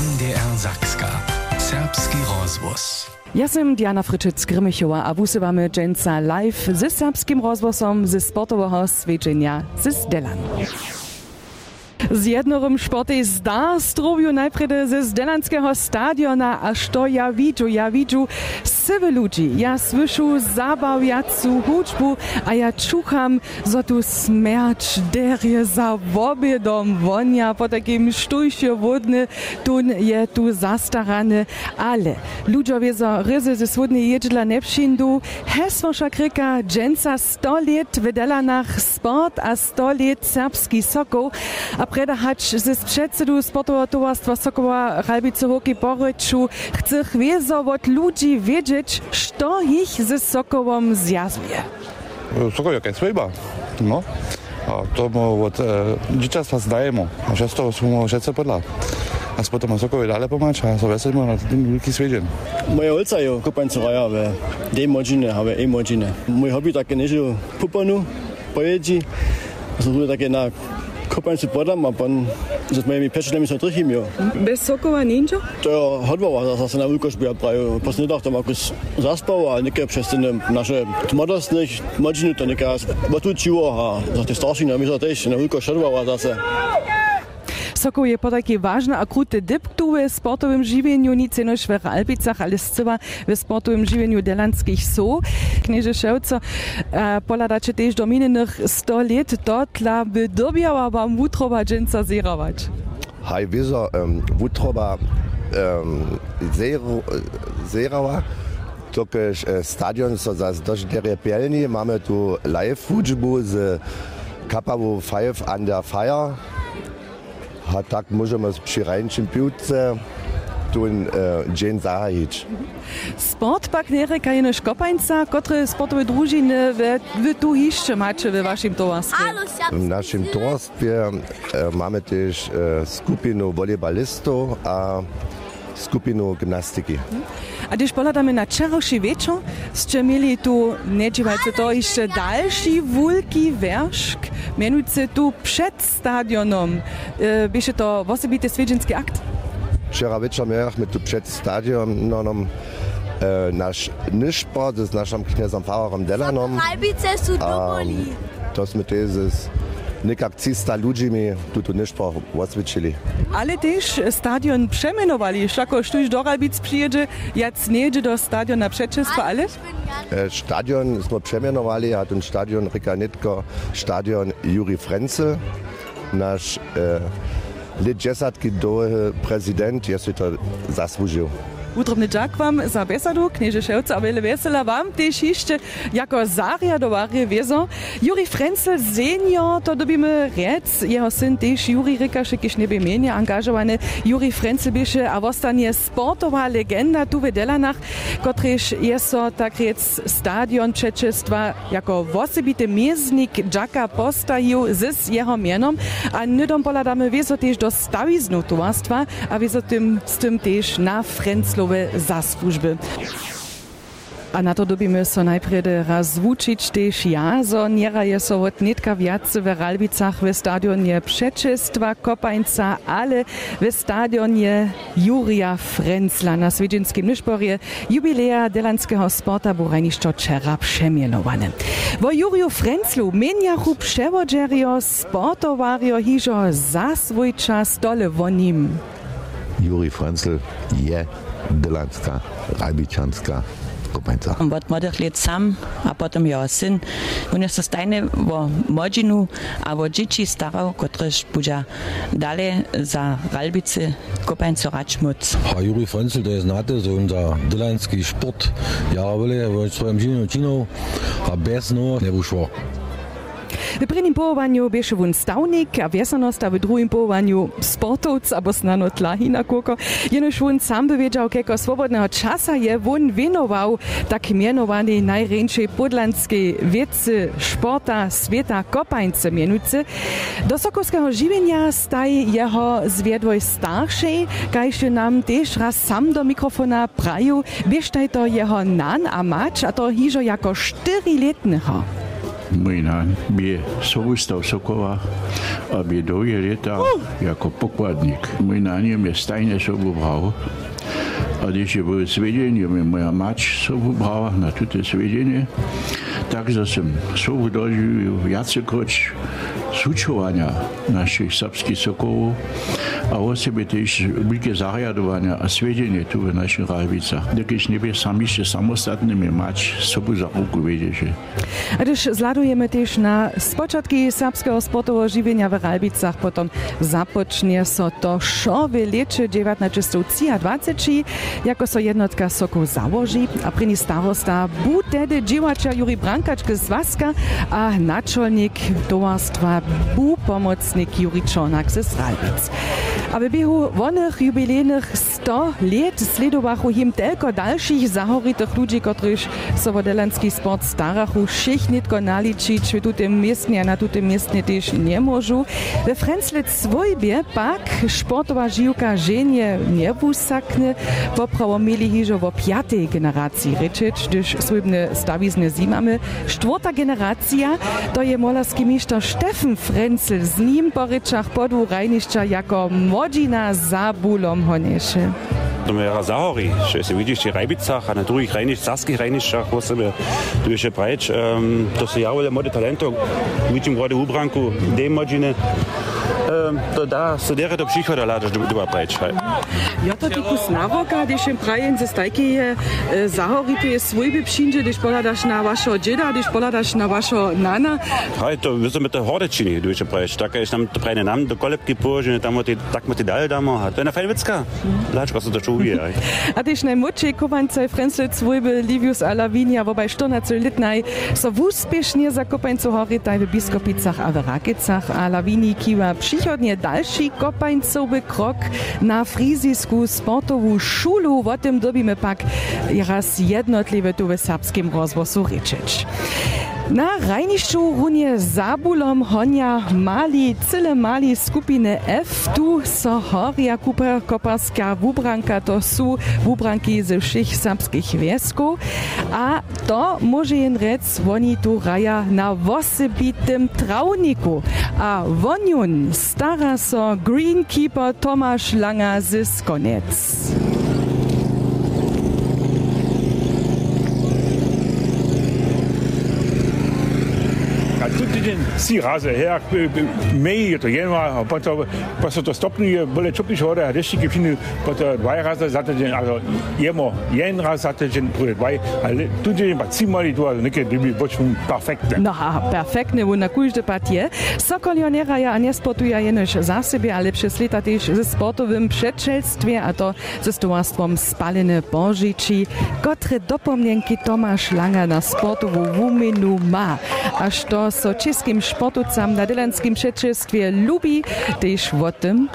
NDR Sakska. Serbski rozwóz. Ja jestem Diana Fryczec-Grymichowa, a wusywamy dżęca live ze serbskim rozwozom ze sportowego swiedzenia ze Zdelan. Z jednorym sporty zda strobiu najpierw ze Zdelanskiego stadiona, a što ja widzę, ja widzę sebe ludzi. Ja słyszę zabaw, ja cu huczbu, a ja czucham, co tu smerć derje za wobiedom wonia po takim sztujsie wodny, tun je tu zastarany. Ale ludzie za ryzy ze wodny jedźla nie przyjdą. Heswosza kryka dżęca 100 lat nach sport, a 100 lat serbski Sokół. A preda hacz ze sprzedsedu sportowa towarstwa Sokoła Ralbice Hoki Boryczu chce chwiezo od ludzi wiedzieć, powiedzieć, co ich ze sokołą zjazuje. No, Sokoł jak jest ryba. No. A to mu od e, dzieciństwa znajemo. A przez to mu rzece podla. A potom sokoły dalej pomagać, a so veselimo na ten velký svěděn. Moje holca je raja, ale dej možine, ale ej modzinę. Mój hobby takie také nežil pupanu, pojedí. A jsem takie na Kopanj se podam, a pan sme mi pečnemi sa trichim jo. Bez sokova ninja? To je hodbova, zase na Vukošbia prajú. Po snedoch tam akus zaspal a niekde přes ten naše tmodostných modžinu to neká botučivo a za tie starší na my sa tiež na Vukoš hodbova zase. Sokoł je po takiej ważne a krute dyptu w sportowym żywieniu, nic jenoż w Alpicach, ale zcywa w sportowym żywieniu delanskich so. Knieże Szewco, e, poladacie też do minionych 100 lat, to dla by dobiała wam wutrowa dżęca zerować. Haj, wieso, um, wutroba um, zero, zerała, tokeż e, stadion so zas dość pielni, mamy tu live hudżbu z Kapawu 5 an der Feier. A tak możemy z przyrajńczym piłce tun e, dzień zahajić. Sport pak nie reka jenoż kopańca, które sportowe drużyny wy, wy tu jeszcze macie w waszym towarstwie? W naszym towarstwie e, mamy też e, skupinu volejbalistów a skupinu gimnastyki. A když pohľadáme na čarovší večer, ste mieli tu, nečívajte to, ešte další veľký veršk, menujúce tu przed stadionom. E, Byše to osobitý svedženský akt? Wczoraj wieczorem mieliśmy tu przed stadionem e, nasz Niszport z naszym kniezem Fahrerem Delanom. Halbice su domoli. To jsme też z nekak 300 ludźmi tu tu Niszport osvědčili. Ale też stadion przemenowali. Szako, sztuś do Ralbic przyjedzie, jac nie jedzie do stadiona Przeczystwa, ale? E, Stadion smo przemianowali, a ten stadion Rika Nitko, stadion Juri Frenzel, nasz e, lit dziesiątki doły prezydent, jest to zasłużył. Utrobny dziak wam za besadu, knieże Szewca, a wiele wesela wam też jeszcze jako zariadowarie wiezo. Juri Frenzel senior, to dobimy rec, jeho syn też Juri Rykasz, jakiś niebie menie angażowany. Juri Frenzel bieše a vostanie sportowa legenda tu w Delanach, kotryż jest so tak rec stadion przeczystwa jako osobity mieznik dziaka postajił z jeho mienom, a nydom poladamy wieso też do stawiznu towarstwa, a wieso tym, z tym też na ove zaslužbe. A na to dobimy so najprede razvučić te šiazo, njera je so od netka vjace v Ralbicach v stadionje Prečestva Kopajnca, ale v stadionje Jurija Frenzla na Svedžinskim Nišporje jubileja delanskega sporta bo rajniščo čera přemjenovane. Vo Frenzlu menjahu převodžerjo sportovarjo hižo za svoj čas dole vonim. Juri Frenzl je. Delatska, Rajbichanska, Grupańca. Wat ma dehli sam, a potom ja sin. Oni so stajne v Mojinu, a v Džiči staro, kotrež buja dale za Ralbice, Grupańco Račmuc. A Juri Frenzel, der ist nate, so unser delanski Sport. Ja, vele, v svojem življenju činov, a bez no ne bo šlo. W prvním połowaniu bieše wun stawnik, a wiesanost, a w drugim połowaniu sportovc, abo snano tlahina koko. Jenož wun sam wiedział, keko swobodnego czasa je wun wienował tak mianowany najręczej podlanskiej wiedzy sporta świata kopańce mianujcy. Do sokolskiego żywienia staje jeho zwiedwoj starszej, kajże nam też raz sam do mikrofona praju, bieżtaj to jeho nan a mać, a to hižo jako 4-letnego. mlýna by soustav Sokova a by dlouhé leta jako pokladník. Mlýnáně mě stajně sobubral a když je byl je mi moja mač sobubrala na tuto svědění, takže jsem sobu dožil jacekoč sučovania našich sapských sokovů. A osobe tež velké biljke a svedenje tu v našich Rajvicah. Nekaj ne sami še samostatnými mač sobu za ruku vedieť. A když zladujemy tež na spoczatki serbskiego sportowo żywienia w Ralbicach, potem zapocznie so to szowy leczy 1923, jako so jednotka soku založí a pryni starosta bude tedy dziewacza Juri Brankaczka z Vaska a načelník towarstwa bu pomocník Juri Čonak ze Ralbic. A w biehu wonych jubilejnych 100 lat sledowachu im tylko dalszych zahoritych ludzi, których so wodelanski sport starachu szychnitko naliczyć w tym miestnie, a na tym miestnie też nie możu. We Frenzle swojbie pak sportowa żyłka żenie nie wusakne, poprawo mieli hiżo w piatej generacji ryczyć, gdyż swojbne stawizne zimamy. Czwarta generacja to je molarski mistrz Steffen Frenzel z nim po ryczach rajniszcza jako rodzina za bólom honieszy. To my razahori, że się widzisz w Rajbicach, a na drugich Rajnicach, Saskich Rajnicach, bo sobie tu jeszcze brać. Ehm, to są ja, ale młode talento. Widzimy w Ubranku, tej modziny. Ehm, da studirate psihodela dobaprečaj. Ja, to ti poznavoka, když jim prajem ze stajky zahori, to je e, svoj bepšinže, když poladaš na vašo džeda, když poladaš na vašo nana. Hej, to vysome te hordečini, duče prejš, tako je tam prejne nam do kolebki požene, tam ti tako ti dal damo, to je na fejn vicka. Lačko so to čuvije. A tiš ne moče, kopance, Frenzel, Zwölbe, Livius Alavinia, wobei Stunner zu Litnai, so wuspešnie zakopain zu horitai, biskopicach, averakicach, Alavini, Kiwa, Pschi, Przychodnie dalszy kopańcowy krok na frizisku sportową szulu, o tym dobimy pak raz jednotliwe tu w serbskim rozwoju ryczyć. Na rajnišću runie zabulom honja mali, cyle mali skupiny F, tu so horia kuper koparska wubranka, to su wubranki ze všich serbskich wiesków, a to może jen rec, oni tu raja na wosebitym trawniku, a woniun stara so greenkeeper Tomasz Langa z Skonec. A tu tydzień si razy, jak mej to januar, a potem po to stopnuje, byle czupisz wodę, a deszczyki piny, po to dwa razy za tydzień, also jemo jeden raz za tydzień, bude dwa, ale tu tydzień pa cimali tu, ale niekie dyby boczą perfektne. No, perfektne, bo na każde patie. Sokolionera ja nie sportuje jenoś za siebie, ale przez lata też ze sportowym przedczelstwie, a to ze stowarstwem Spalene Bożyci, które dopomnienki Tomasz Langa na sportową wumenu ma. Aż to so czeskim sportowcom na dylanskim przedczelstwie lubi, też o tym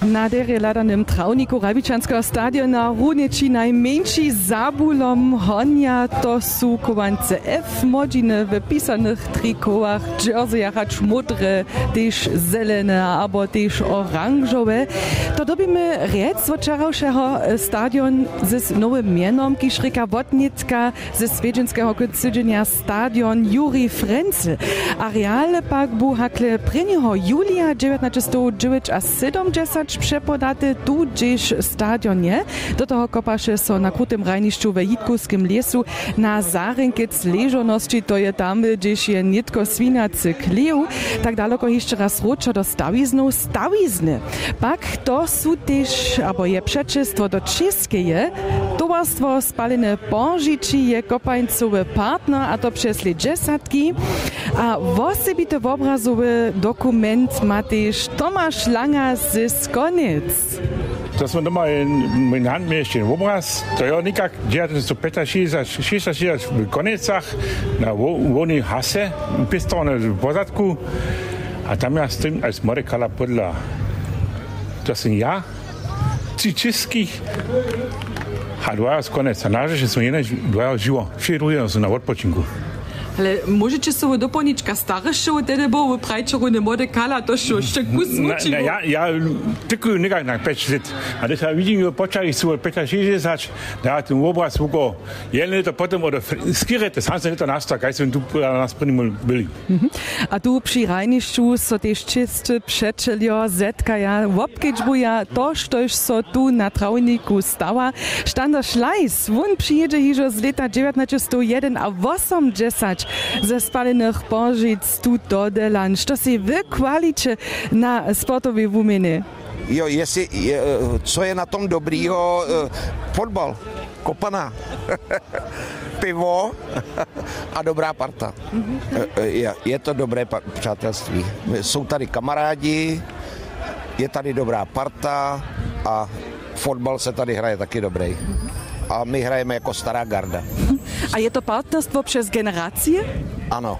powiedziałem. Na trawniku Rabičanského stadiona Runiči najmenší zabulom honia to sú kovance F modžiny w pisanych trikołach, jerseyach, acz modre, też zelene, albo też oranżowe. To dobimy rec od wczorajszego stadion z nowym mianom, kiż ryka Wodnicka ze swiedzinskiego końcodzenia stadion Juri Frenzel. Areale pak bu hakle 1. julia 1909 70 przepodaty tu gdzieś stadionie. Do toho kopaše so na krutym rajniszczu w Jitkuskim lesu na Zarenkiec leżoności, to je tam, gdzieś je nitko swinacy kleju. Tak daleko jeszcze raz ruczo do stawiznu stawizny. Pak to są też, albo je przeczystwo do czeskie, towarstwo spalene Bożyci je kopańcowy partner, a to przez dziesiątki. A osobity obrazowy dokument ma też Tomasz Langa z Skonic. To smo doma in hand meščen v obraz, to je nekak 1966 v Konecach na voni Hase, pistovne v pozadku, a tam ja stojim als Morekala podla. To sem ja, českých, a dvaja z konec. A náže, že sme jeden dvaja živo, všetci druhé sú na odpočinku. Ale możecie sobie doplnić, ka starsze tedy bo prajčeru ne mode kala, to šo, še kus Na, muči. na, ja, ja tylko nekak na 5 let. A da sam vidim, jo počali su od 65, da ten obraz vuko. Jedne leta potom od skirete, sam se leta nasta, kaj sem tu nas prvnimo bili. A tu przy rajnišću so tež čiste přečeljo zetkaja, wopkedžbuja to, štož so tu na trawniku stała. Štanda Šlajs, wun przyjedzie hižo z leta 1901 a 80 ze spalenych požic tu do Delan. Što si wy kwalicie na sportowej wumeny? Jo, jestli, je, co je na tom dobrýho, eh, fotbal, kopaná, pivo a dobrá parta. Eh, Je, je to dobré přátelství. Jsou tady kamarádi, je tady dobrá parta a fotbal se tady hraje taky dobrý. A my hrajeme jako stará garda. A je to partnerstwo przez generacje? Ano.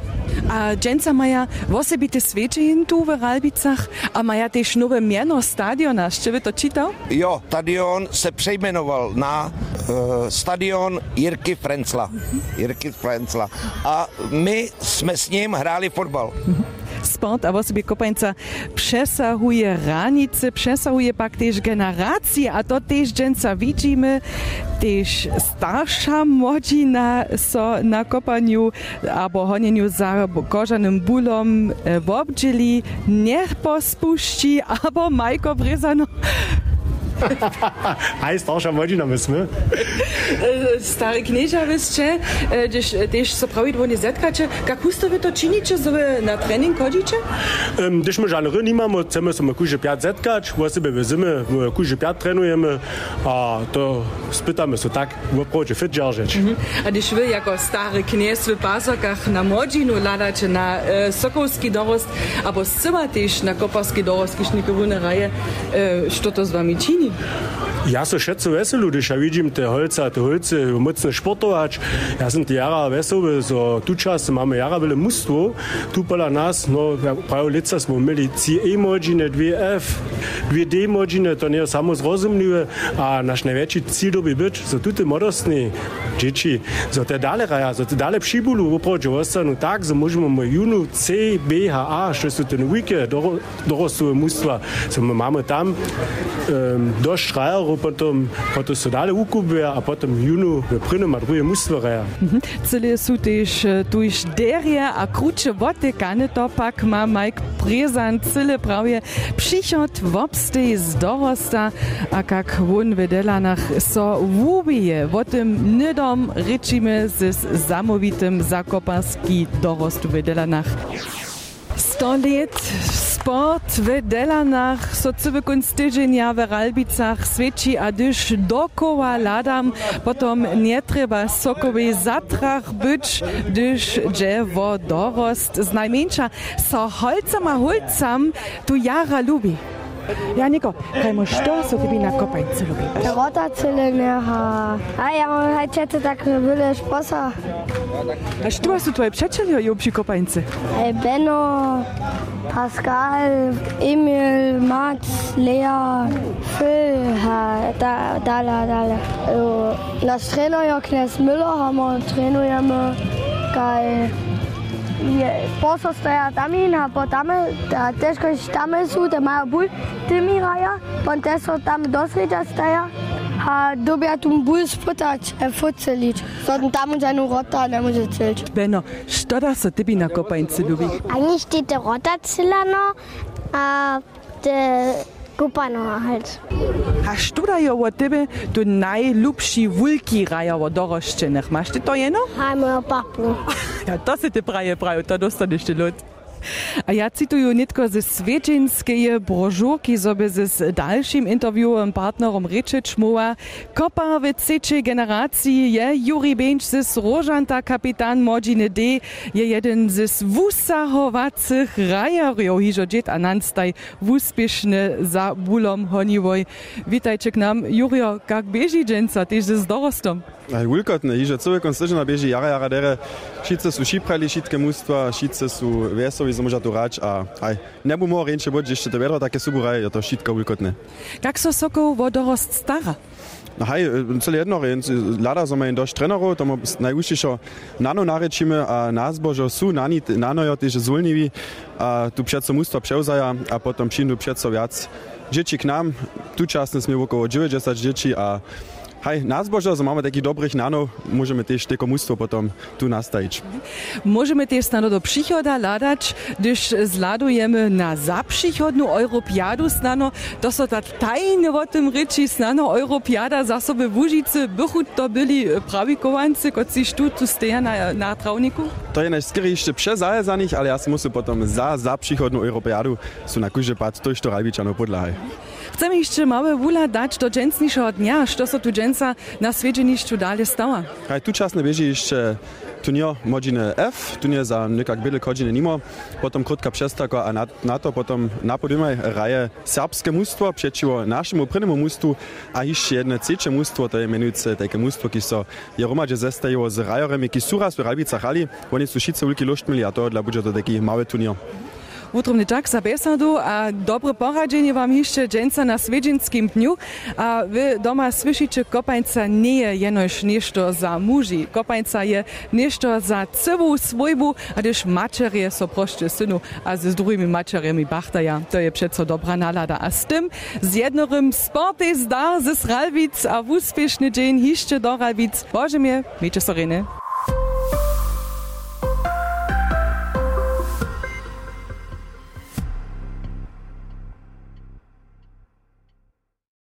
A dżęca maja wosebite sveđenje tu w Ralbicach, a maja też nowe miano stadiona. Czy wy to czytał? Jo, stadion se přejmenoval na uh, stadion Jirky Frencla. Jirky Frencla. A my jsme s ním hráli fotbal. Sport a wosebie kopańca przesahuje ranice, przesahuje pak też generacje, a to też dżęca widzimy, też starsza młodzina so na kopaniu albo honieniu za kożanym bólom e, w obdzieli niech pospuści, albo Majko Brezano Aj, starsza młodzina myśmy. E, Stary knieža vysče, gdyż też so prawidłownie zetkacie, jak husto wy to czynicie, że wy na trening chodzicie? Um, Když my žádný nemamo, chceme se kuže pět zetkać, o sebe vezeme, kuže pět trénujeme a to spytamy se tak, opravdu fit držeć. A gdyż wy jako stary kniez w pasokach na młodzinu ladacie na e, sokolski dorost, albo zcyma też na koparski dorost, když niekowune raje, e, co to z wami Sim. Ja so šecu veselu, když ja vidím te holce a te holce mocne športovač. Ja som tie jara veselu, so tu čas máme jara veľa mústvo, tu pola nás, no práve lica sme mali ci emojine, dve F, dve D emojine, to nie je samozrozumlivé a náš najväčší cíl by byť, so tu te modostní deti, so te dále raja, so te dále přibulu, opravdu ostanú tak, so môžeme môj junu C, B, H, A, čo sú ten wiki, dorostové mústva, so máme tam um, do šrajerov to potom, potom so dali ukubia a potom v junu v prinu madruje mustvareja. Celé sú tiež e, tuž derie a kruče boty, kane to pak má Mike Prezan celé pravje přichod vopstej z dorosta a kak won vedela nach so wubije. O tym nydom ryčime z zamovitym zakopaski dorost vedela nach 100 sport w Delanach, so cywy kunst tydzienia w Ralbicach świeci, a gdyż dokoła ladam, potom nie trzeba sokowej zatrach być, gdyż drzewo dorost z najmniejsza so holcam a holcam tu jara lubi. Janiko, kajmo što so tebi na kopajce lubi? Rotacyle neha. A ja mam hajczety tak byle szposa. A što su tvoje přečelio ju przy kopajce? Ej, Benno, Pascal, Emil, Max, Lea, Phil, ha, da, dala, dala. Jo, naš trener Knes Müller, haben trenujemy kaj Posostra Damina, pa tam teško štame su, da imajo bolj timiraja, pa te so tam dosređa staja. A dobija tu bolj spotać, fucelič. So tam tam že eno rota, ne može celič. Beno, što da se tebi na kopajnici ljubi? A ni štite rota celano, a te kupano halt. A študajo od tebe tu najljubši vulki raja od doroščenih. Maš ti to eno? Hajmo jo papu. Ja, to se ti praje pravi, to dostaneš ti lud. A ja cituju nitko ze svedžinskej brožurki, zobe ze s dalším interviewem partnerom rečič mowa. Kopa w trzeciej generacji je Juri Benč ze Rožanta, kapitan Modziny D, je jeden ze wusahowacych rajarjów, hižo džet a nanstaj wuspiešny za bulom honivoj. Witajcie k nam, Jurio, kak beži dženca, tež z dorostom? Wulkotne, hiže całe konstyżna bieži jara jara dere, šice su šiprali šitke mustva, šice su vesovi som možno tu ráč a aj nebu mohol rienče bod, ešte to vedro také suburaj, je to štítko ulkotné. Jak so sokov vodorost stara? No hej, celé jedno, lada som aj dosť trenerov, tomu najúžšejšo nano narečíme a názbožo sú nani, nanojo tiež zulniví a tu přeco mústvo převzaja a potom přijdu přeco viac dzieci k nám. Tu časne sme okolo 90 dzieci a Hej, že máme takých dobrých nanov, môžeme tiež tie komustvo potom tu nastaviť. Môžeme tiež stano do przychoda ladać, když zladujemy na zapřichodnú Europiadu snano, to so ta tajne o tym ryči snano Europiada za sobie v Užice, bychu to byli pravikovanci, kot si tu tu steja na, na travniku? To je najskryjšie přezajezaných, ale ja si musím potom za zapřichodnú Europiadu sú na kuže pad, to to Rajbičanov podľahaj. Chcemy jeszcze małe ula dać do dżęcniejszego dnia, co so tu dżęca na świeczeniszczu dalej stała. Kaj tu czas nie bieży jeszcze tunio modziny F, tu nie za nekak byle godziny nimo, potem krótka przestaka, a na, na to potem napodymaj raje serbskie mustwo przeciwo naszemu prynemu mustu, a jeszcze jedne ciecze mustwo, to je menujce takie mustwo, ki so jeromadze zestają z rajorami, ki suras w Ralbicach, ali oni su šice ulki loštmili, a to dla budżetu taki mały tunio. Utromny czak za besadu a dobre poradzenie wam jeszcze dżęca na Swiedzienskim dniu. A wy doma słyszycie, kopańca nie je jenoś nieszto za muži. Kopańca je nieszto za cywą swojbu, a gdyż maczerie so proście synu, a z drugimi maczeriami bachtaja. To je przeco dobra nalada. A z tym z jednorym sporty zdar ze Ralwic a w uspieszny dzień hiszcze do Ralwic. Boże mnie, miejcie soriny.